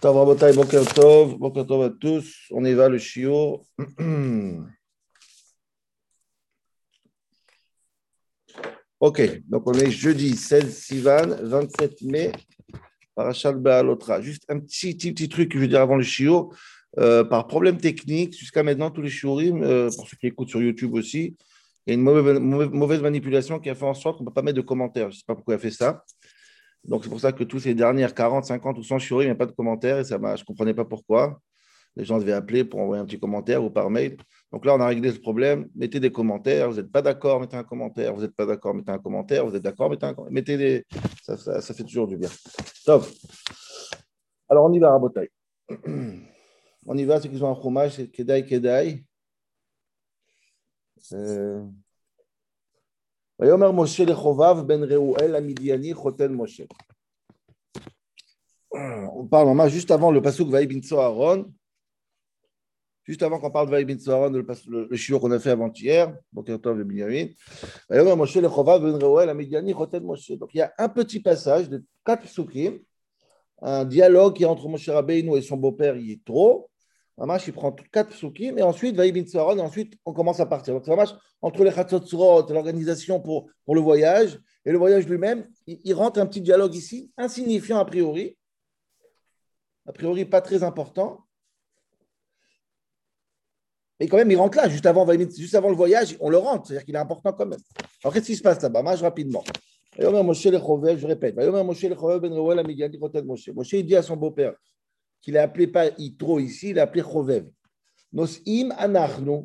Tov, Rabotai, Boker Tov, à tous. On y va, le chiot. ok, donc on est jeudi 16 Sivan, 27 mai, Parashat Be'alotra. Juste un petit, petit, truc que je veux dire avant le chiot. Euh, par problème technique, jusqu'à maintenant, tous les shiurim, euh, pour ceux qui écoutent sur YouTube aussi, il y a une mauvaise manipulation qui a fait en sorte qu'on ne peut pas mettre de commentaires. Je ne sais pas pourquoi elle a fait ça. Donc, c'est pour ça que tous ces dernières 40, 50 ou 100 shiurim, il n'y a pas de commentaires et ça je ne comprenais pas pourquoi. Les gens devaient appeler pour envoyer un petit commentaire ou par mail. Donc là, on a réglé ce problème. Mettez des commentaires. Vous n'êtes pas d'accord, mettez un commentaire. Vous n'êtes pas d'accord, mettez un commentaire. Vous êtes d'accord, mettez un commentaire. Mettez des. Ça, fait toujours du bien. Top. Alors, on y va, Rabotai. On y va, ceux qui ont un fromage, c'est Kedai Kedai. Euh... ויאמר משה לחובב בן ראואל המדיאני חותן משה. On parle vraiment juste avant le pasuk Vaï bin Aaron, juste avant qu'on parle de Vaï bin Aaron, le, le, le shiur qu'on a fait avant-hier, Boker Tov et Binyamin. ויאמר משה לחובב בן ראואל המדיאני חותן משה. Donc il y a un petit passage de quatre psukim, un dialogue qui est entre Moshe Rabbeinu et son beau-père Yitro. Ramash, il prend quatre psukim et ensuite Vaï bin Aaron, et ensuite on commence à partir. Donc Ramash, entre les Chatzotzrot, l'organisation pour, pour le voyage et le voyage lui-même, il, rentre un petit dialogue ici, insignifiant a priori, a priori pas très important. Mais quand même, il rentre là, juste avant, juste avant le voyage, on le rentre, c'est-à-dire qu'il est important quand même. Alors qu'est-ce qui se passe là-bas? Mage rapidement. Je répète. Moshe, il dit à son beau-père, qu'il a appelé pas Yitro ici, il a appelé Chovev. Nosim anachnu.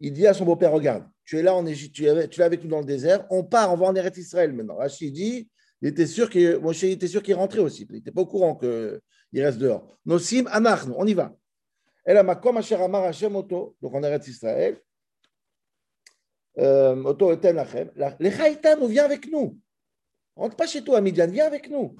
Il dit à son beau-père, regarde, tu es là en Égypte, tu es, avec nous dans le désert, on part, on va en Eretz Israël maintenant. Rachid dit, il était sûr qu'il, Moshe était sûr qu'il rentrait aussi. Il n'était pas au courant qu'il reste dehors. Nosim anachnu, on y va. Elle a makom asher amar Hashem oto, donc en Eretz Israël. Oto eten lachem. Lechaïtan, viens avec nous. Rentre pas chez toi, Midian, viens avec nous.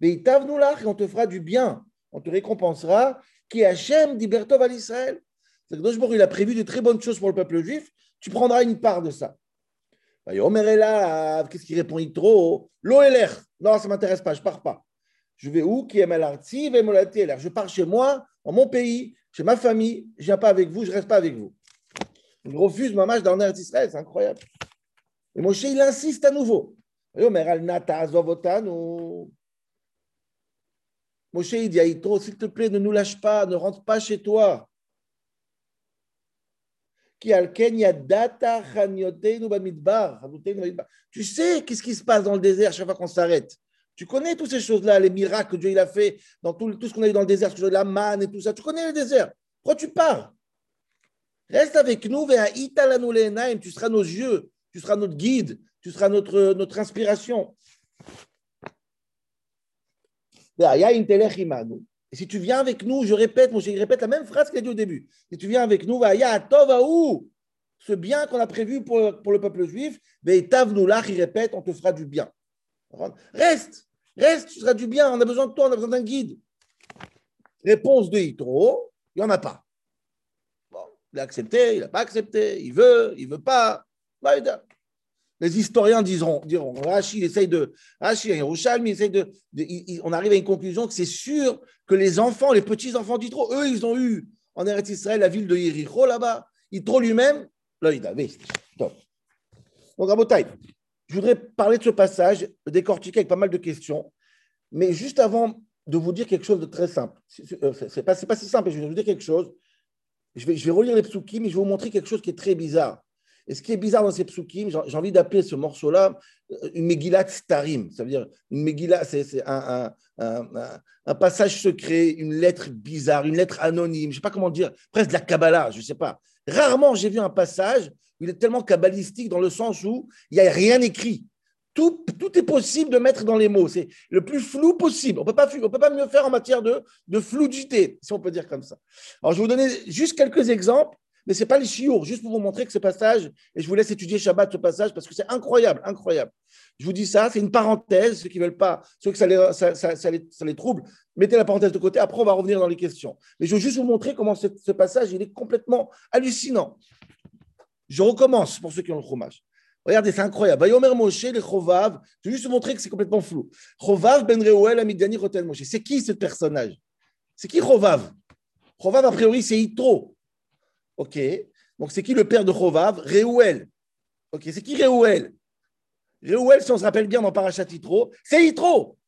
Mais nous là et on te fera du bien on te récompensera, qui Hachem d'Ibertov à l'Israël. C'est que il a prévu de très bonnes choses pour le peuple juif, tu prendras une part de ça. Qu'est-ce qu'il répond Yitro? L'Oeler. Non, ça ne m'intéresse pas, je ne pars pas. Je vais où? Qui Je pars chez moi, dans mon pays, chez ma famille, je ne viens pas avec vous, je ne reste pas avec vous. Il refuse ma marche dans l'Eretz Israël, c'est incroyable. Et Moshe, il insiste à nouveau. Moshe, dit s'il te plaît, ne nous lâche pas, ne rentre pas chez toi. Tu sais qu'est-ce qui se passe dans le désert chaque fois qu'on s'arrête. Tu connais toutes ces choses-là, les miracles que Dieu il a fait, dans tout, ce qu'on a eu dans le désert, la manne et tout ça. Tu connais le désert. Pourquoi tu pars? Reste avec nous, tu seras nos yeux, tu seras notre guide, tu seras notre inspiration. Et si tu viens avec nous, je répète, je répète la même phrase qu'il a dit au début. Si tu viens avec nous, ce bien qu'on a prévu pour, pour le peuple juif, il répète, on te fera du bien. Reste, reste, tu seras du bien, on a besoin de toi, on a besoin d'un guide. Réponse de Yitro, il n'y en a pas. Bon, il a accepté, il n'a pas accepté, il veut, il ne veut pas. Les historiens diront, diront essaye de, Rashi, Yerushalmi essaye de, de on arrive à une conclusion que c'est sûr que les enfants, les petits-enfants d'Itro, eux, ils ont eu en Eretz Israël la ville de Yericho là-bas. Yitro lui-même, là, il avait. Top. Donc, à je voudrais parler de ce passage, décortiquer avec pas mal de questions, mais juste avant de vous dire quelque chose de très simple, c'est pas, pas si simple, je vais vous dire quelque chose. Je vais, je vais relire les psukim, mais je vais vous montrer quelque chose qui est très bizarre. Et ce qui est bizarre dans ces psukim, j'ai envie d'appeler ce morceau-là euh, une Megillat Starim. Ça veut dire une Megillah, c'est un, passage secret, une lettre bizarre, une lettre anonyme, je ne sais pas comment dire, presque de la Kabbalah, je ne sais pas. Rarement j'ai vu un passage où il est tellement kabbalistique dans le sens où il n'y a rien écrit. Tout, tout, est possible de mettre dans les mots. C'est le plus flou possible. On ne peut pas mieux faire en matière de, de fluidité, si on peut dire comme ça. Alors, je vais vous donner juste quelques exemples mais ce pas les chiours, juste pour vous montrer que ce passage, et je vous laisse étudier Shabbat ce passage parce que c'est incroyable, incroyable. Je vous dis ça, c'est une parenthèse, ceux qui veulent pas, ceux que ça les, ça, les, ça les, trouble, mettez la parenthèse de côté, après on va revenir dans les questions. Mais je veux juste vous montrer comment ce, passage, il est complètement hallucinant. Je recommence pour ceux qui ont le fromage. Regardez, c'est incroyable. Vayomer Moshe, les Chovav, je vais juste vous montrer que c'est complètement flou. Chovav ben Reuel, Amidiani, Rotel Moshe. C'est qui ce personnage? C'est qui Chovav? Chovav, a priori, c'est Yitro. Ok. Donc, c'est qui le père de Chovav Reuel. Ok. C'est qui Reuel? Reuel, si on se rappelle bien dans Parachat Yitro, c'est Yitro.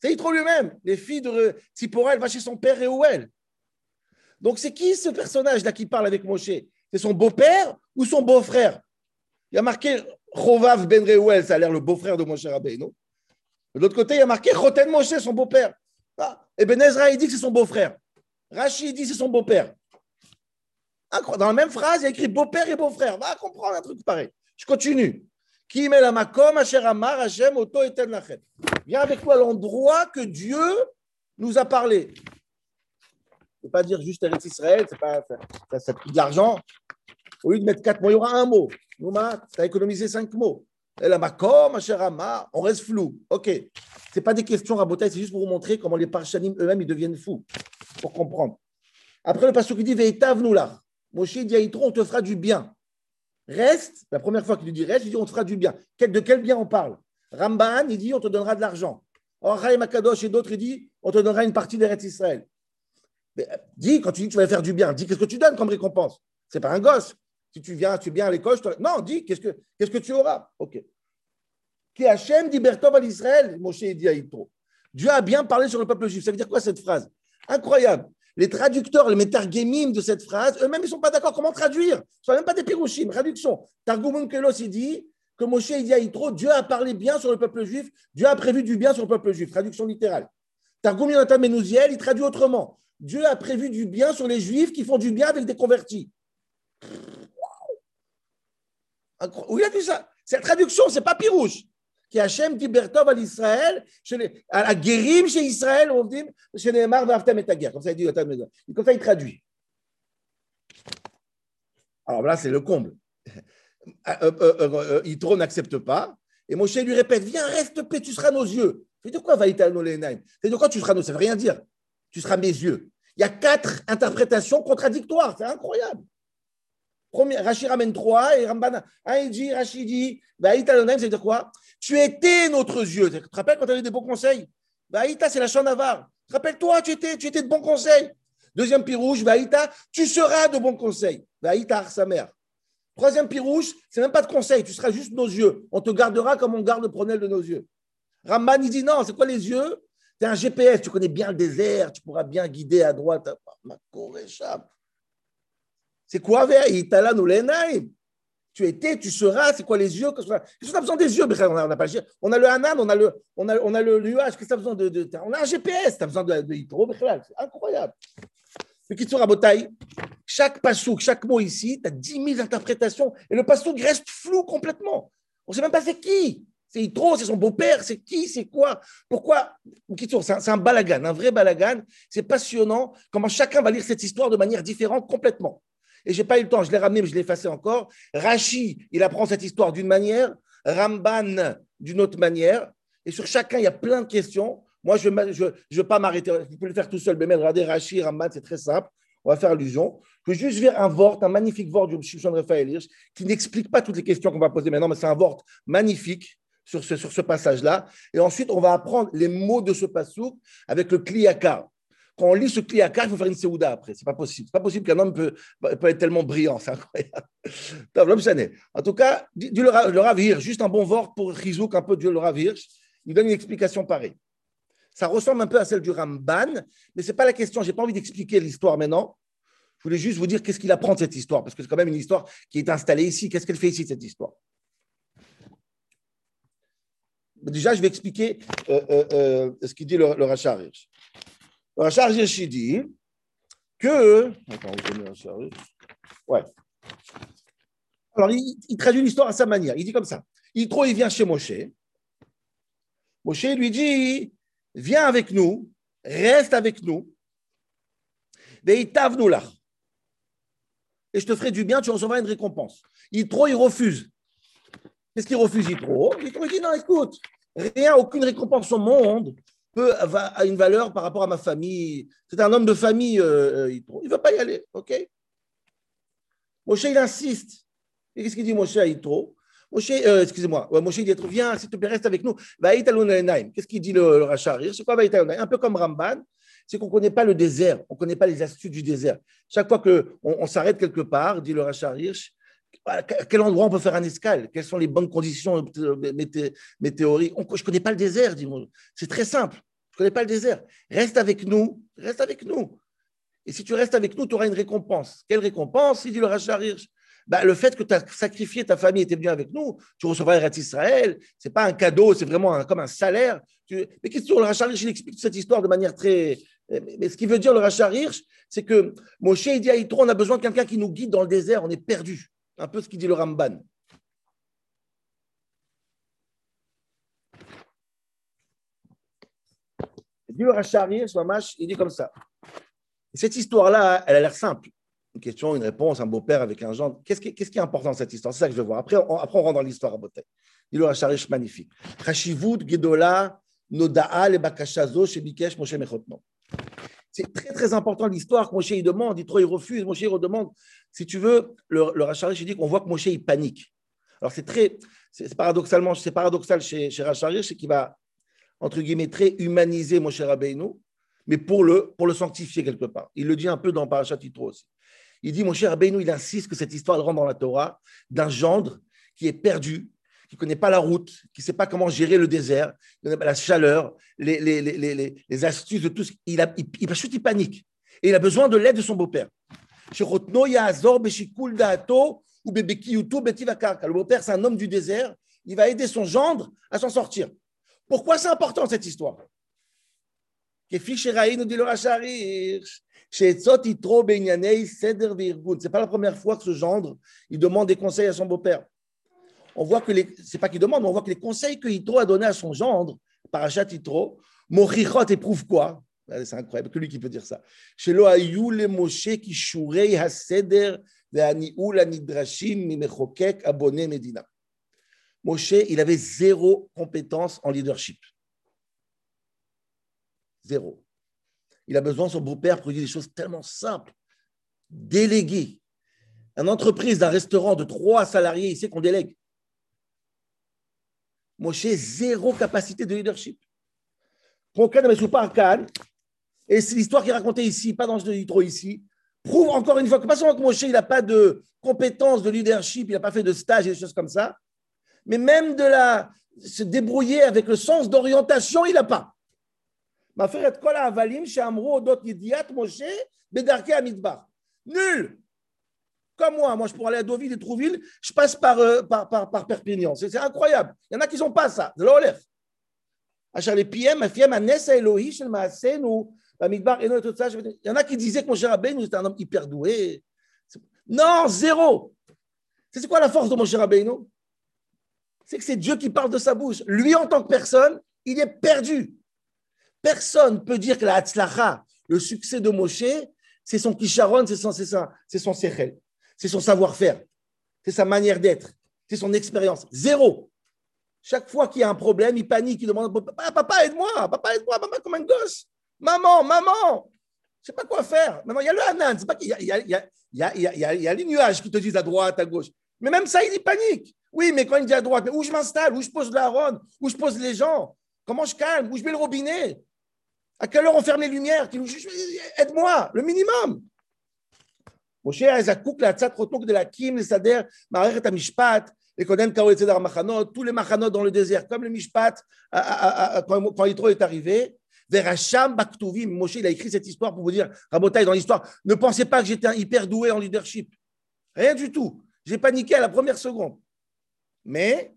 C'est Yitro lui-même. Les filles de Tzipora, elle va chez son père Reuel. Donc, c'est qui ce personnage-là qui parle avec Moshe? C'est son beau-père ou son beau-frère? Il y a marqué Chovav ben Reuel, ça a l'air le beau-frère de Moshe Rabbeinu. De l'autre côté, il y a marqué Choten Moshe, son beau-père. Ah, et Ben Ezra, il dit que c'est son beau-frère. Rachid dit que c'est son beau-père. Dans la même phrase, il y a écrit beau-père et beau-frère. Va comprendre un truc pareil. Je continue. Qui met la makom, Amar, Hashem, Oto, Lachem. Viens avec moi à l'endroit que Dieu nous a parlé ne pas dire juste Eretz Israël, c'est pas, ça, ça, coûte de l'argent. Au lieu de mettre quatre mots, il y aura un mot. tu as économisé cinq mots. Et la makom, ma on reste flou. Ok. Ce pas des questions rabotailles, c'est juste pour vous montrer comment les parchanim eux-mêmes, ils deviennent fous, pour comprendre. Après, le pasteur qui dit Veitav là. Moshe dit on te fera du bien. Reste, la première fois qu'il lui dit reste, il dit on te fera du bien. De quel bien on parle? Ramban, il dit on te donnera de l'argent. Or, et d'autres, il dit on te donnera une partie d'Eretz Israël. Euh, dis, quand tu dis que tu vas faire du bien, dis qu'est-ce que tu donnes comme récompense? C'est pas un gosse. Si tu viens, tu viens à l'école, non, dis qu'est-ce que, que tu auras? Ok. Qui Hachem dit Bertov à l'Israël, Moshe dit à Dieu a bien parlé sur le peuple juif. Ça veut dire quoi cette phrase? Incroyable. Les traducteurs, les métargémim de cette phrase, eux-mêmes, ils ne sont pas d'accord comment traduire. Ce ne sont même pas des pirouchim, traduction. Targum Kelos, il dit que Moshe dit à Dieu a parlé bien sur le peuple juif, Dieu a prévu du bien sur le peuple juif. Traduction littérale. Targum Yonatan Menouziel, il traduit autrement. Dieu a prévu du bien sur les juifs qui font du bien avec des convertis. Où il a vu ça? C'est la traduction, c'est pas Pirouche. À l'Israël, à la guérim chez Israël, on dit, chez les Mar et ta guerre. Comme ça, il dit, comme ça, il traduit. Alors là, c'est le comble. Euh, euh, euh, n'accepte pas. Et Moshe lui répète Viens, reste paix, tu seras nos yeux. C'est de quoi va C'est de quoi tu seras nos Ça ne veut rien dire tu seras mes yeux. Il y a quatre interprétations contradictoires, c'est incroyable. Premier, Rachid ramène trois et Ramban, un il dit, Rachid dit, Baïta ça veut dire quoi? Tu étais notre yeux. Tu te rappelles quand tu avais des bons conseils? Baïta, c'est la chant navarre. Rappelle-toi, tu étais, tu étais de bons conseils. Deuxième pirouge, Baïta, tu seras de bons conseils. Baïta, sa mère. Troisième pirouche, c'est même pas de conseil, tu seras juste nos yeux. On te gardera comme on garde le de nos yeux. Ramban, il dit non, c'est quoi les yeux? Tu es un GPS, tu connais bien le désert, tu pourras bien guider à droite. C'est quoi vers Tu étais, tu seras, c'est quoi les yeux Qu'est-ce que tu as besoin des yeux On a, pas, on a le Hanan, on a le, on a, on a le nuage, qu'est-ce que tu as besoin de, On a un GPS, tu as besoin de, de c'est incroyable. Mais qui sera Botaï Chaque passouk, chaque mot ici, tu as 10 000 interprétations et le passouk reste flou complètement. On ne sait même pas c'est qui. C'est Yitro, c'est son beau-père, c'est qui, c'est quoi Pourquoi C'est un, balagan, un vrai balagan. C'est passionnant comment chacun va lire cette histoire de manière différente complètement. Et j'ai pas eu le temps, je l'ai ramené, mais je l'ai effacé encore. Rashi, il apprend cette histoire d'une manière, Ramban d'une autre manière. Et sur chacun, il y a plein de questions. Moi, je ne je, pas m'arrêter. Vous pouvez le faire tout seul. Mais regardez, Rashi, Ramban, c'est très simple. On va faire allusion. Je vais juste voir un vort, un magnifique vort du Shimshon Raphaël Hirsch, qui n'explique pas toutes les questions qu'on va poser maintenant, mais c'est un vort magnifique sur ce, passage-là. Et ensuite, on va apprendre les mots de ce passage avec le kliyaka. Quand on lit ce kliyaka, il faut faire une seouda après. C'est pas possible. C'est pas possible qu'un homme peut, être tellement brillant. C'est incroyable. En tout cas, Dieu le, ravir, juste un bon vort pour Rizouk, un peu Dieu le ravir. Il donne une explication pareille. Ça ressemble un peu à celle du Ramban, mais ce n'est pas la question. Je n'ai pas envie d'expliquer l'histoire maintenant. Je voulais juste vous dire qu'est-ce qu'il apprend de cette histoire, parce que c'est quand même une histoire qui est installée ici. Qu'est-ce qu'elle fait ici, cette histoire? Déjà, je vais expliquer euh, euh, euh, ce qu'il dit le, le Rachar. Le Rachar Hirsch dit que. Attends, Ouais. Alors, il, traduit l'histoire à sa manière. Il dit comme ça. Il trouve, il vient chez Moshe. Moshe lui dit Viens avec nous, reste avec nous. Et je te ferai du bien, tu recevras une récompense. Yitro, il refuse. Qu'est-ce qu'il refuse Yitro? Yitro dit non, écoute, rien, aucune récompense au monde peut avoir une valeur par rapport à ma famille. C'est un homme de famille, euh, euh, il ne veut pas y aller, ok? Moshe, il insiste. Et qu'est-ce qu'il dit Moshe à Yitro? Moshe, euh, excusez-moi, Moshe dit Viens, s'il te plaît, reste avec nous. Qu'est-ce qu'il dit le, le Racharir C'est quoi Un peu comme Ramban, c'est qu'on ne connaît pas le désert, on ne connaît pas les astuces du désert. Chaque fois qu'on on, s'arrête quelque part, dit le Racharir, à quel endroit on peut faire un escale? Quelles sont les bonnes conditions météoriques? Je ne connais pas le désert, dit C'est très simple. Je ne connais pas le désert. Reste avec nous, reste avec nous. Et si tu restes avec nous, tu auras une récompense. Quelle récompense? Il dit le Racharir bah, le fait que tu as sacrifié ta famille et tu es venu avec nous, tu recevras Eretz Israël, ce n'est pas un cadeau, c'est vraiment comme un salaire. Mais qu'est-ce que le Rachar il explique cette histoire de manière très. Mais ce qui veut dire le Rachar c'est que Moshe, il dit à Yitro, on a besoin de quelqu'un qui nous guide dans le désert, on est perdu. Un peu ce qu'il dit le Ramban. Dit le Rachar Hirsch, il dit comme ça. cette histoire-là, elle a l'air simple une question, une réponse, un beau-père avec un gendre. Qu'est-ce qui, est important dans cette histoire? C'est ça que je veux voir. Après, on, après, on rentre dans l'histoire à Boté. Il a un magnifique. Chashivut, Gedola, Noda'a, le Bakashazo, Shebikesh, Moshe Mechotno. C'est très, très important l'histoire que Moshe il demande. Il, refuse. Moshe il redemande. Si tu veux, le, le Racharish, dit qu'on voit que Moshe il panique. Alors, c'est très. C'est paradoxalement, c'est paradoxal chez, chez c'est qu'il va, entre guillemets, très humaniser Moshe Rabbeinu, mais pour le, pour le sanctifier quelque part. Il le dit un peu dans Parashat Yitro aussi. Il dit, mon cher Abénou, il insiste que cette histoire rentre dans la Torah d'un gendre qui est perdu, qui ne connaît pas la route, qui ne sait pas comment gérer le désert, la chaleur, les, les, les, les astuces de tout. Il, a, il, il, il panique. Et il a besoin de l'aide de son beau-père. Le beau-père, c'est un homme du désert. Il va aider son gendre à s'en sortir. Pourquoi c'est important cette histoire? C'est pas la première fois que ce gendre, il demande des conseils à son beau-père. On voit que les, c'est pas qu'il demande, on voit que les conseils que Yitro a donnés à son gendre, Parachat Yitro, Mochichot éprouve quoi? C'est incroyable, que lui qui peut dire ça. Moshe mimechokek Medina. Moshe, il avait zéro compétence en leadership. Zéro. Il a besoin son beau-père dire des choses tellement simples. Déléguer. Une entreprise d'un restaurant de trois salariés, il sait qu'on délègue. Moshe, zéro capacité de leadership. Et c'est l'histoire qui est racontée ici, pas dans le trop ici, prouve encore une fois que pas seulement que Moshe, il n'a pas de compétences de leadership, il n'a pas fait de stage et des choses comme ça, mais même de la, se débrouiller avec le sens d'orientation, il n'a pas. Nul. Comme moi, moi je pourrais aller à Deauville et Trouville, je passe par, euh, par, par, par, Perpignan. C'est incroyable. Il y en a qui n'ont pas ça. C'est l'olef. Il y en a qui disaient que mon cher Rabbeinu était un homme hyper doué. Non, zéro. C'est quoi la force de mon cher Rabbeinu C'est que c'est Dieu qui parle de sa bouche. Lui, en tant que personne, il est perdu. Personne ne peut dire que la Hatzlacha, le succès de Moshe, c'est son kisharon, c'est son, c'est son sechel, c'est son savoir-faire, c'est sa manière d'être, c'est son expérience. Zéro. Chaque fois qu'il y a un problème, il panique, il demande Papa, aide-moi, papa, aide-moi, maman, comme un gosse. Maman, maman, je ne sais pas quoi faire. Maintenant, il y a le Hanan, pas il y, a, y, a, y, a, y a les nuages qui te disent à droite, à gauche. Mais même ça, il panique. Oui, mais quand il dit à droite, mais où je m'installe, où je pose la ronde, où je pose les gens, comment je calme, où je mets le robinet? À quelle heure on ferme les lumières? Aide-moi, le minimum. Veracham Baktuvim, Moshe, il a écrit cette histoire pour vous dire, dans l'histoire, ne pensez pas que j'étais hyper doué en leadership. Rien du tout. J'ai paniqué à la première seconde. Mais.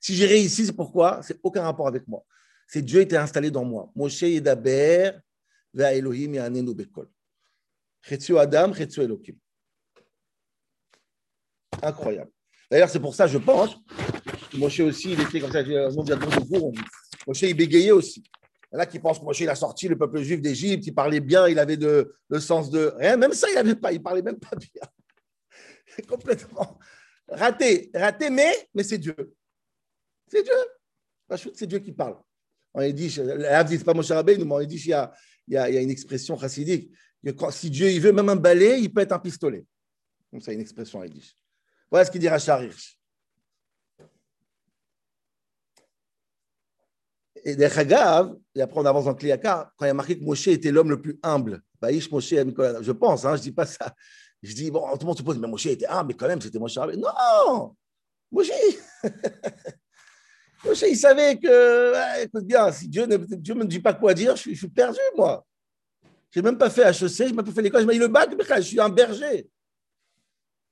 Si j'ai réussi, c'est pourquoi? C'est aucun rapport avec moi. C'est Dieu était installé dans moi. Moshe Bekol. Chetzu Adam, Chetzu Elohim. Incroyable. D'ailleurs, c'est pour ça, je pense, Moshe aussi, il était comme ça, Moshe, il bégayait aussi. Il y en a qui pensent que Moshe, il a sorti le peuple juif d'Égypte, il parlait bien, il avait de, le sens de rien. Même ça, il n'avait pas, il parlait même pas bien. Complètement raté, raté, mais, mais c'est Dieu. C'est Dieu. C'est Dieu qui parle. On dit, c'est pas mon Rabbeinu, mais on dit qu'il y a, il y a, une expression chassidique si Dieu il veut même un balai, il peut être un pistolet. Comme ça, une expression dit. Voilà ce qu'il dit Rachar Et Dechagav, et après on avance dans Kliaka, quand il y a marqué que Moshe était l'homme le plus humble, Moshe je pense, hein, je ne dis pas ça. Je dis, bon, tout le monde se pose, mais Moshe était humble, mais quand même, c'était Moshe. Non Moshe Il savait que, écoute bien, si Dieu ne Dieu me dit pas quoi dire, je suis, perdu, moi. Je n'ai même pas fait HEC, je n'ai même pas fait l'école, je m'ai le bac, je suis un berger.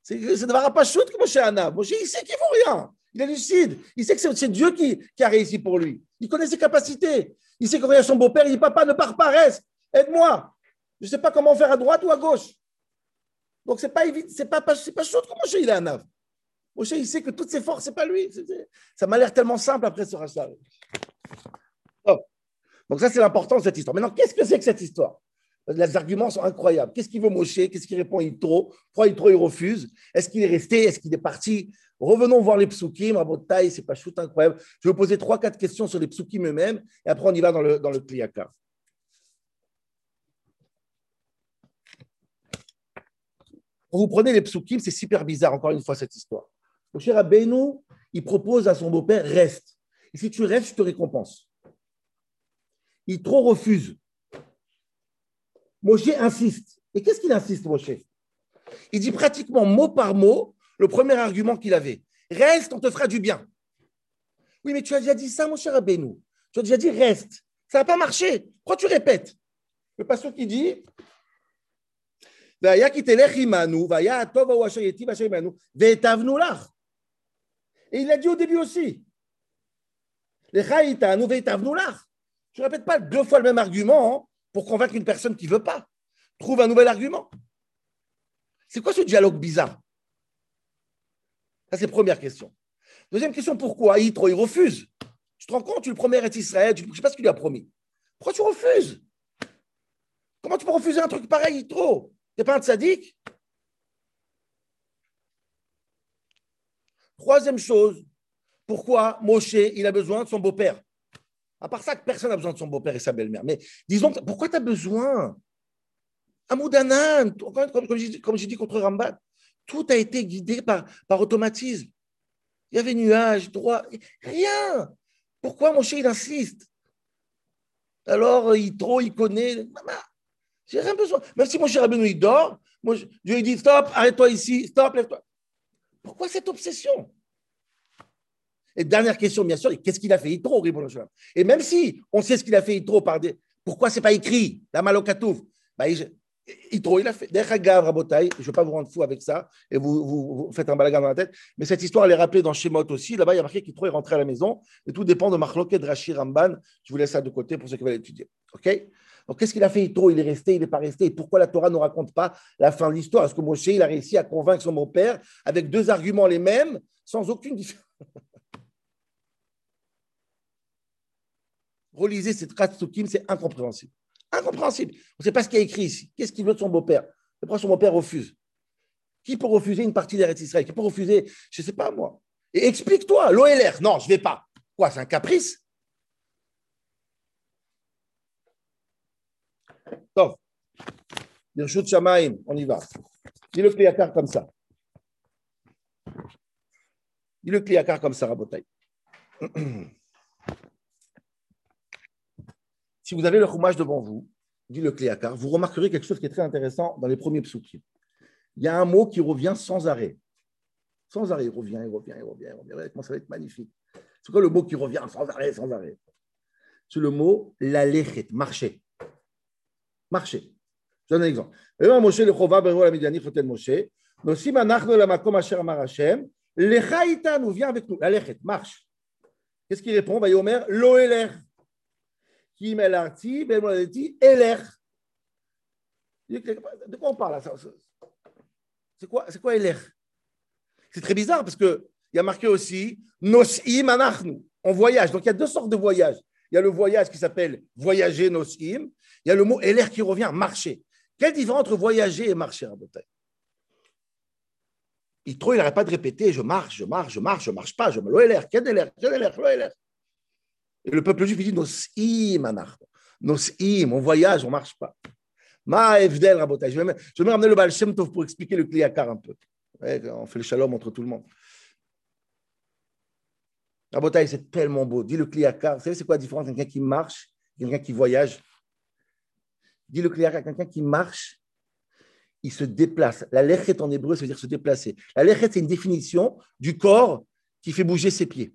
C'est ne va pas shoot que Moshe Anna. Moshe, il sait qu'il ne vaut rien. Il est lucide. Il sait que c'est Dieu qui, qui, a réussi pour lui. Il connaît ses capacités. Il sait y a son beau-père, il dit Papa, ne pars pas, reste, aide-moi. Je ne sais pas comment faire à droite ou à gauche. Donc, ce n'est pas évident, pas, pas comment Moshe il est un ave. Moshe, il sait que toutes ses forces, ce n'est pas lui. Ça m'a l'air tellement simple après ce rachat. Donc, ça, c'est l'important de cette histoire. Maintenant, qu'est-ce que c'est que cette histoire? Les arguments sont incroyables. Qu'est-ce qu'il veut Moshe? Qu'est-ce qu'il répond? Yitro Pourquoi Yitro, il refuse? Est-ce qu'il est resté? Est-ce qu'il est parti? Revenons voir les psukim. Taille, c'est pas shoot incroyable. Je vais vous poser trois, quatre questions sur les psukim eux-mêmes et après, on y va dans le, dans vous prenez les psukim, c'est super bizarre, encore une fois, cette histoire. Mon cher Abénou, il propose à son beau-père reste. Et si tu restes, je te récompense. Il trop refuse. Moshe insiste. Et qu'est-ce qu'il insiste, Moshe? Il dit pratiquement mot par mot le premier argument qu'il avait. Reste, on te fera du bien. Oui, mais tu as déjà dit ça, mon cher Abénou. Tu as déjà dit reste. Ça n'a pas marché. Pourquoi tu répètes? Le pasteur qui dit et il a dit au début aussi. Je ne répète pas deux fois le même argument hein, pour convaincre une personne qui ne veut pas. Trouve un nouvel argument. C'est quoi ce dialogue bizarre? Ça, c'est la première question. Deuxième question, pourquoi il refuse? Tu te rends compte, tu le promets à Israël, je ne sais pas ce qu'il lui a promis. Pourquoi tu refuses? Comment tu peux refuser un truc pareil, Yitro n'es pas un tzaddik Troisième chose, pourquoi Moshe, il a besoin de son beau-père? À part ça, personne n'a besoin de son beau-père et sa belle-mère. Mais disons, pourquoi tu as besoin Amoudanan, comme j'ai dit contre Rambat, tout a été guidé par, automatisme. Il y avait nuages, droit, rien. Pourquoi Moshe, il insiste? Alors, il trop, il connaît. J'ai rien besoin. Même si mon cher il dort, je lui dis stop, arrête-toi ici, stop, lève-toi. Pourquoi cette obsession? Et dernière question, bien sûr, qu'est-ce qu'il a fait? Yitro, Et même si on sait ce qu'il a fait Yitro, par des... pourquoi c'est pas écrit? La malokatouf bah, Yitro, il a fait. Je ne vais pas vous rendre fou avec ça, et vous, faites un balagan dans la tête, mais cette histoire, elle est rappelée dans Shemot aussi. Là-bas, il y a marqué qu'Yitro est rentré à la maison, et tout dépend de Marloket, Rashi, Ramban. Je vous laisse ça de côté pour ceux qui veulent étudier. OK? Qu'est-ce qu'il a fait? Il est resté, il n'est pas resté. Et pourquoi la Torah ne raconte pas la fin de l'histoire? Est-ce que Moshe, il a réussi à convaincre son beau-père avec deux arguments les mêmes, sans aucune différence? Relisez cette Katsukim, c'est incompréhensible. Incompréhensible. On ne sait pas ce qu'il y a écrit ici. Qu'est-ce qu'il veut de son beau-père? Pourquoi son beau-père refuse Qui peut refuser une partie d'Eretz Israël Qui peut refuser, je ne sais pas moi. Et explique-toi, l'OLR. Non, je ne vais pas. Quoi, c'est un caprice? Top. Birshut Shamaim, on y va. Dis le Kliyakar comme ça. Dis le Kliyakar comme ça, Rabotai. Si vous avez le roumage devant vous, dit le Kliyakar, vous remarquerez quelque chose qui est très intéressant dans les premiers psukim. Il y a un mot qui revient sans arrêt. Sans arrêt, il revient, il revient, il revient, il revient. Ça va être magnifique. C'est quoi le mot qui revient sans arrêt, sans arrêt? C'est le mot la lechet, marcher marcher. Je donne un exemple. Moshe le chova beru la midiani chotel Moshe. Nosim anachnu la makom asher amar Hashem. Lecha nous viens avec nous. La lechet, marche. Qu'est-ce qu'il répond? Vayomer, lo eler. Qui met l'arti, ben moladeti, eler. De quoi on parle C'est quoi, c'est quoi eler? C'est très bizarre parce qu'il y a marqué aussi nosim anachnu. On voyage. Donc il y a deux sortes de voyages. Il y a le voyage qui s'appelle voyager nosim. Il y a le mot LR qui revient, marcher. Quelle différence entre voyager et marcher, Rabotai? Il il n'arrête pas de répéter je marche, je marche, je marche, je marche pas, je me l'OLR, quel LR, quel LR, l'OLR. Et le peuple juif dit anach. Nosim, on voyage, on marche pas. Ma Evdel, Rabotai. Je vais, je vais ramener le Baal Shem pour expliquer le Kliyakar un peu. on fait le shalom entre tout le monde. Rabotai, c'est tellement beau. Dis le Kliyakar. Vous savez, c'est quoi la différence entre quelqu'un qui marche et quelqu'un qui voyage? Dis le Kliyakar, quelqu'un qui marche, il se déplace. La lechet en hébreu, ça veut dire se déplacer. La lechet, c'est une définition du corps qui fait bouger ses pieds.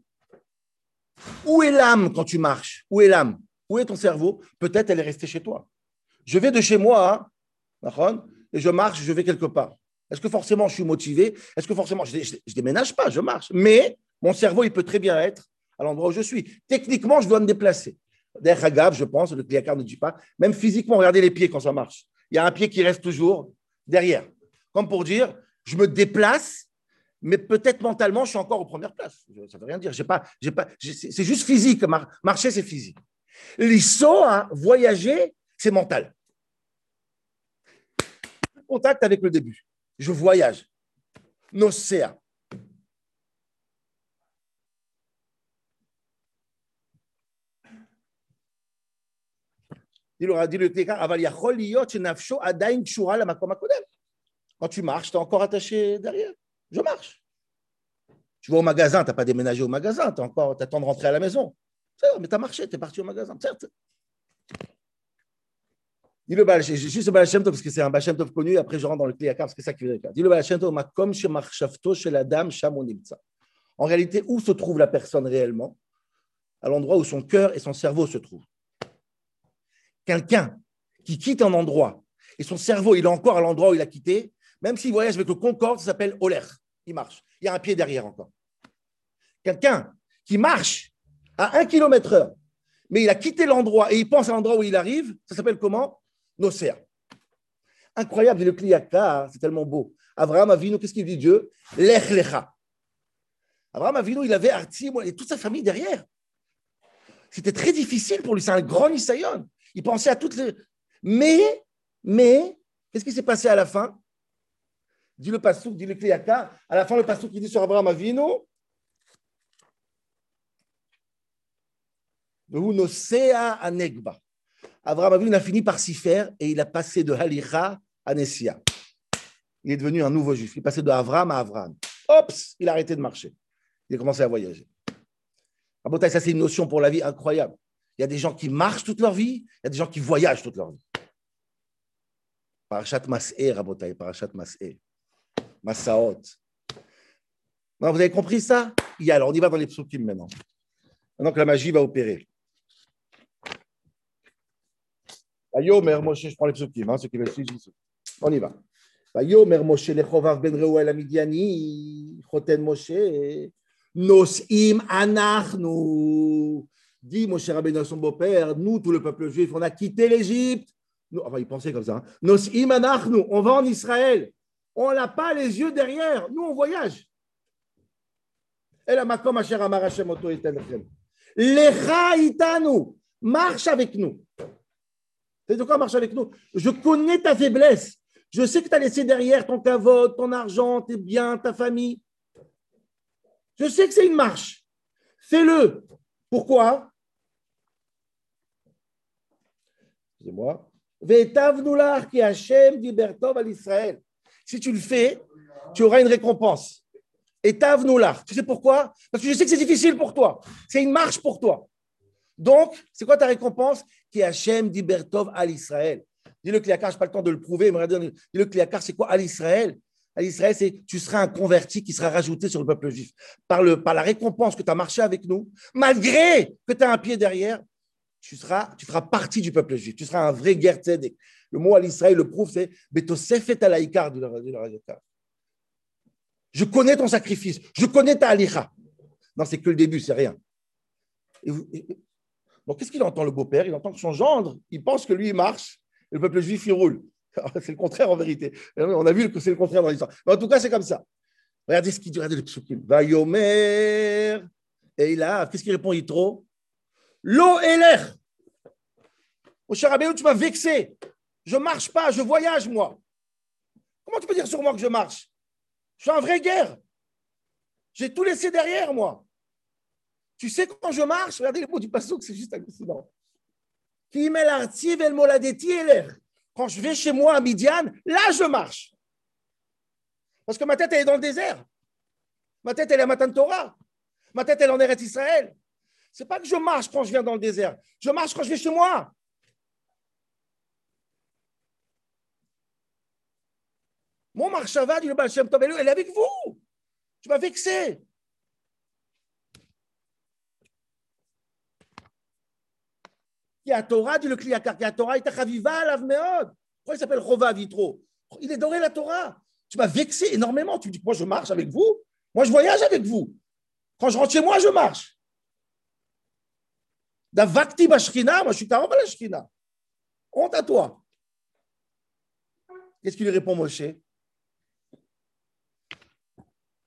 Où est l'âme quand tu marches? Où est l'âme? Où est ton cerveau? Peut-être elle est restée chez toi. Je vais de chez moi, hein, et je marche, je vais quelque part. Est-ce que forcément je suis motivé? Est-ce que forcément je, ne déménage pas, je marche? Mais mon cerveau, il peut très bien être à l'endroit où je suis. Techniquement, je dois me déplacer. D'ailleurs, agave, je pense, le cliacard ne dit pas. Même physiquement, regardez les pieds quand ça marche. Il y a un pied qui reste toujours derrière. Comme pour dire, je me déplace, mais peut-être mentalement, je suis encore aux premières places. Ça ne veut rien dire. Pas, pas, c'est juste physique. Marcher, c'est physique. L'ISO, hein, voyager, c'est mental. Contact avec le début. Je voyage. Nocéa. Il aura dit le Quand tu marches, tu es encore attaché derrière. Je marche. Tu vas au magasin, tu n'as pas déménagé au magasin, tu encore, attends de rentrer à la maison. Mais tu as marché, tu es parti au magasin, certes. Dis le juste le Baal parce que c'est un Baal connu, après je rentre dans le Kliyakar parce que c'est ça qui veut dire. Dis le Baal Shem Tov, comme chez Marchavto, chez la dame, En réalité, où se trouve la personne réellement? À l'endroit où son cœur et son cerveau se trouvent. Quelqu'un qui quitte un endroit et son cerveau, il est encore à l'endroit où il a quitté, même s'il voyage avec le Concorde, ça s'appelle Oler. Il marche. Il y a un pied derrière encore. Quelqu'un qui marche à un kilomètre heure, mais il a quitté l'endroit et il pense à l'endroit où il arrive, ça s'appelle comment? Nocéa. Incroyable, le Kliyaka, c'est tellement beau. Abraham Avinu, qu'est-ce qu'il dit Dieu? Lech lecha. Abraham Avinu, il avait Arti et toute sa famille derrière. C'était très difficile pour lui, c'est un grand Nisayon. Il pensait à toutes les. Mais, mais, qu'est-ce qui s'est passé à la fin? Dit le Passouk, dit le Kliyaka. À la fin, le Passouk, il dit sur Abraham Avinu Anegba. Abraham Avinu a fini par s'y faire et il a passé de Halicha à Nessia. Il est devenu un nouveau juif. Il est passé de Avram à Avram. Ops, il a arrêté de marcher. Il a commencé à voyager. ça c'est une notion pour la vie incroyable. Il y a des gens qui marchent toute leur vie, il y a des gens qui voyagent toute leur vie. Parashat Mas'e, Rabotai, Parashat Mas'e. Masaot. vous avez compris ça? Y Alors, on y va dans les psukim maintenant. Maintenant que la magie va opérer. Ayomer Moshe, je prends les psukim, hein, ceux qui veulent suivre. On y va. Ayomer Moshe, lechovav ben Reuel amidiani, choten Moshe, nosim anachnu. Dit Moshe Rabbeinu à son beau-père, nous, tout le peuple juif, on a quitté l'Égypte. Enfin, il pensait comme ça. Hein. Nosim anachnu, on va en Israël. On n'a pas les yeux derrière. Nous, on voyage. Et la Lecha itanu. Marche avec nous. C'est de quoi marche avec nous? Je connais ta faiblesse. Je sais que tu as laissé derrière ton cavote, ton argent, tes biens, ta famille. Je sais que c'est une marche. Fais-le. Pourquoi? Excusez-moi. Si tu le fais, tu auras une récompense. Et là. Tu sais pourquoi? Parce que je sais que c'est difficile pour toi. C'est une marche pour toi. Donc, c'est quoi ta récompense? Qui Hachem dit Bertov à l'Israël. Dis le Kliakar, je n'ai pas le temps de le prouver, mais dis le Kliakar, c'est quoi à l'Israël À l'Israël, c'est tu seras un converti qui sera rajouté sur le peuple juif. Par, le, par la récompense que tu as marché avec nous, malgré que tu as un pied derrière, tu, seras, tu feras partie du peuple juif. Tu seras un vrai guerre Le mot à l'Israël le prouve, c'est Betosefet du Je connais ton sacrifice, je connais ta alicha. Non, c'est que le début, c'est rien. Donc, qu'est-ce qu'il entend, le beau-père? Il entend que son gendre, il pense que lui, il marche, et le peuple juif, il roule. C'est le contraire en vérité. On a vu que c'est le contraire dans l'histoire. Mais en tout cas, c'est comme ça. Regardez ce qu'il dit, regardez le psukim. Vayomer. Et il a, qu'est-ce qu'il répond Yitro? L'eau et l'air. Mon cher Abéou, tu m'as vexé. Je ne marche pas, je voyage, moi. Comment tu peux dire sur moi que je marche? Je suis en vraie guerre. J'ai tout laissé derrière, moi. Tu sais, quand je marche, regardez les mots du que c'est juste hallucinant. Qui l'air. Quand je vais chez moi à Midian, là, je marche. Parce que ma tête, elle est dans le désert. Ma tête, elle est à Matan Torah. Ma tête, elle est en Eretz Israël. C'est pas que je marche quand je viens dans le désert. Je marche quand je vais chez moi. Mon marchava, dit le Baal Shem Tov, elle est avec vous. Tu m'as vexé. Qui a Torah, dit le Kliakar, qui a Torah, il chaviva la meod. Pourquoi il s'appelle Chova Vitro? Il est doré la Torah. Tu m'as vexé énormément. Tu dis moi je marche avec vous. Moi je voyage avec vous. Quand je rentre chez moi, je marche. Davakti Bashkina, moi je suis Shkina. Honte à toi. Qu'est-ce qu'il lui répond, Moshe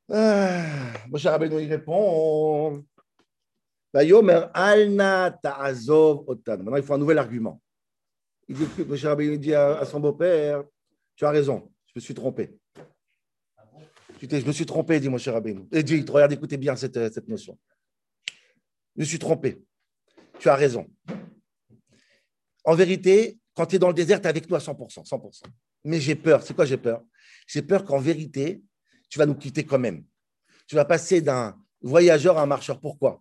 Moshe Rabbeinu, il répond Maintenant, il faut un nouvel argument. Il dit, Moshe Rabbeinu dit à, son beau-père Tu as raison, je me suis trompé. Je me suis trompé, dit Moshe Rabbeinu. Et dit Regarde, écoutez bien cette notion. Je me suis trompé. Tu as raison. En vérité, quand tu es dans le désert, tu es avec nous à 100%, 100%. Mais j'ai peur. C'est quoi j'ai peur? J'ai peur qu'en vérité, tu vas nous quitter quand même. Tu vas passer d'un voyageur à un marcheur. Pourquoi?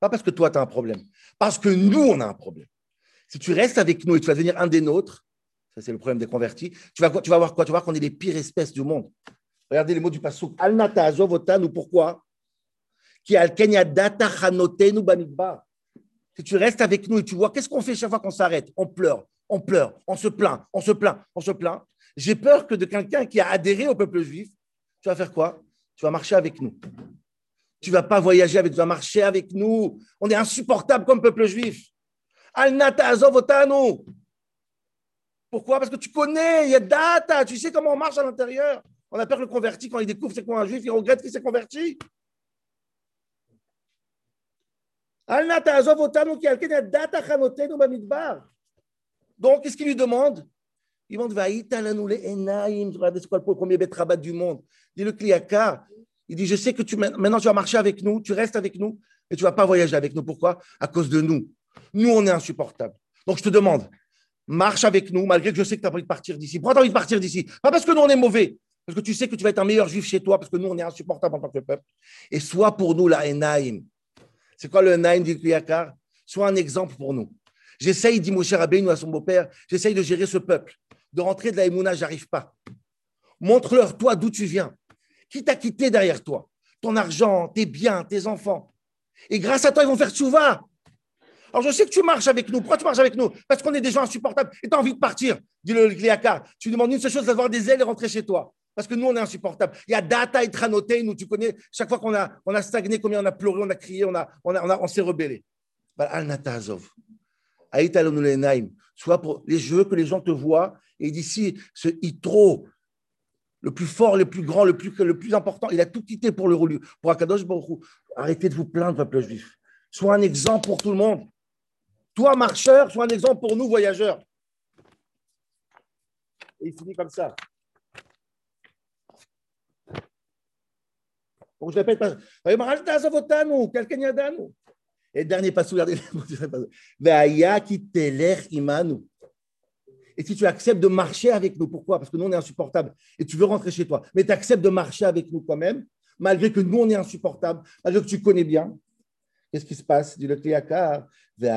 Pas parce que toi, tu as un problème. Parce que nous, on a un problème. Si tu restes avec nous et tu vas devenir un des nôtres, ça c'est le problème des convertis, tu vas, tu vas voir quoi? Tu vas voir qu'on est les pires espèces du monde. Regardez les mots du passage. Al-nata azovotanu, pourquoi? Qui al data Si tu restes avec nous et tu vois, qu'est-ce qu'on fait chaque fois qu'on s'arrête? On pleure, on pleure, on se plaint, on se plaint, on se plaint. J'ai peur que de quelqu'un qui a adhéré au peuple juif, tu vas faire quoi? Tu vas marcher avec nous. Tu vas pas voyager avec nous, tu vas marcher avec nous. On est insupportable comme peuple juif. Al-nata. Pourquoi? Parce que tu connais, il y a data, tu sais comment on marche à l'intérieur. On a peur le converti quand il découvre c'est quoi un juif, il regrette qu'il s'est converti. Donc, qu'est-ce qu'il lui demande? Il demande C'est quoi le premier du monde Dit le Kliakar. Il dit Je sais que tu, maintenant tu vas marcher avec nous, tu restes avec nous, mais tu ne vas pas voyager avec nous. Pourquoi? À cause de nous. Nous, on est insupportables. Donc, je te demande marche avec nous, malgré que je sais que tu as envie de partir d'ici. Pourquoi tu as envie de partir d'ici? Pas parce que nous, on est mauvais, parce que tu sais que tu vas être un meilleur juif chez toi, parce que nous, on est insupportable en tant que peuple. Et soit pour nous la Enaim. C'est quoi le Enaim du Kiyakar Soit un exemple pour nous. J'essaye, dit Moshe Rabbeinu à son beau-père, j'essaye de gérer ce peuple. De rentrer de la Emouna, j'arrive pas. Montre-leur, toi, d'où tu viens. Qui t'a quitté derrière toi? Ton argent, tes biens, tes enfants. Et grâce à toi, ils vont faire tchouva. Alors je sais que tu marches avec nous. Pourquoi tu marches avec nous? Parce qu'on est des gens insupportables et tu as envie de partir, dit le Kliakar. Tu demandes une seule chose, d'avoir des ailes et rentrer chez toi. Parce que nous, on est insupportable. Il y a data et tranoté, nous, tu connais, chaque fois qu'on a, on a stagné, combien on a pleuré, on a crié, on, a, on, a, on, s'est rebellé. Al-Natazov. Soit pour les jeux que les gens te voient et d'ici, ce Itro, le plus fort, le plus grand, le plus, le plus important, il a tout quitté pour le pour Akadosh Baruch Arrêtez de vous plaindre, peuple juif. Sois un exemple pour tout le monde. Toi, marcheur, sois un exemple pour nous, voyageurs. Et il finit comme ça. Donc, je répète, et dernier pas regardez. Et si tu acceptes de marcher avec nous, pourquoi? Parce que nous, on est insupportable. Et tu veux rentrer chez toi. Mais tu acceptes de marcher avec nous quand même, malgré que nous, on est insupportable, malgré que tu connais bien. Qu'est-ce qui se passe? Dit le Kliakar. Dit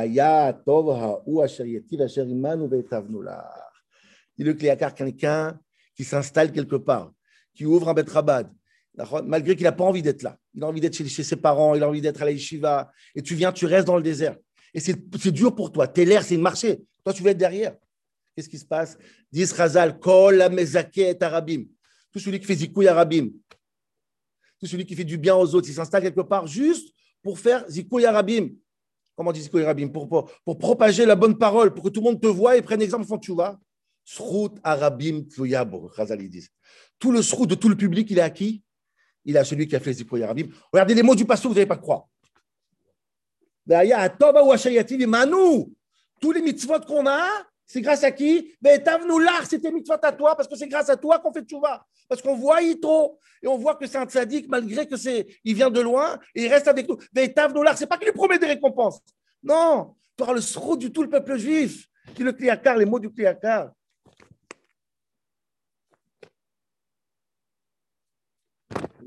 le Kliakar, quelqu'un qui s'installe quelque part, qui ouvre un Betrabad, malgré qu'il n'a pas envie d'être là. Il a envie d'être chez, ses parents, il a envie d'être à la yeshiva. Et tu viens, tu restes dans le désert. Et c'est dur pour toi. T'es l'air, c'est une marché. Toi, tu veux être derrière. Qu'est-ce qui se passe? Dis Razal, Kol et Arabim. Tout celui qui fait zikouy Arabim. Tout celui qui fait du bien aux autres, il s'installe quelque part juste pour faire zikouy Arabim. Comment on dit zikouy Arabim? Pour, pour, propager la bonne parole, pour que tout le monde te voie et prenne exemple, font vois Srout Arabim Tluyabo, Razal, ils disent. Tout le srout de tout le public, il est à qui? Il a celui qui a fait les Arabim. Regardez les mots du passage, vous n'allez pas croire. Tous les mitzvot qu'on a, c'est grâce à qui? C'était mitzvot à toi, parce que c'est grâce à toi qu'on fait tchouva. Parce qu'on voit Yitro, et on voit que c'est un tzaddik, malgré que c'est, il vient de loin, et il reste avec nous. C'est pas qu'il lui promet des récompenses. Non, tu auras le srou du tout le peuple juif. Qui le kliakar, les mots du kliakar.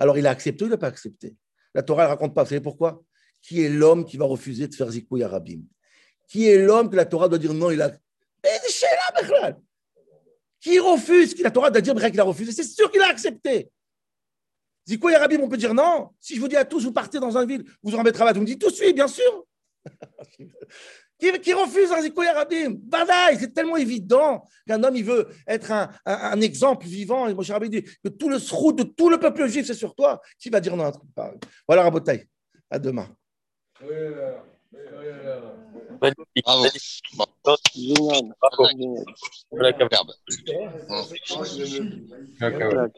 Alors, il a accepté ou il n'a pas accepté? La Torah, ne raconte pas. Vous savez pourquoi? Qui est l'homme qui va refuser de faire Zikouy Arabim Qui est l'homme que la Torah doit dire non il a... Eh. Qui refuse La Torah doit dire qu'il a refusé. C'est sûr qu'il a accepté. Zikouy Arabim, on peut dire non. Si je vous dis à tous, vous partez dans une ville, vous en mettez vous me dites tous oui, bien sûr. Qui, qui refuse un Zikouy Arabim? Badaï, c'est tellement évident qu'un homme, il veut être un, un- un exemple vivant. Et Moshe Rabbeinu dit que tout le srout de tout le peuple juif, c'est sur toi. Qui va dire non à un truc pareil Voilà, Rabotaï. À demain. Magnifique. Génial. Bravo. Génial.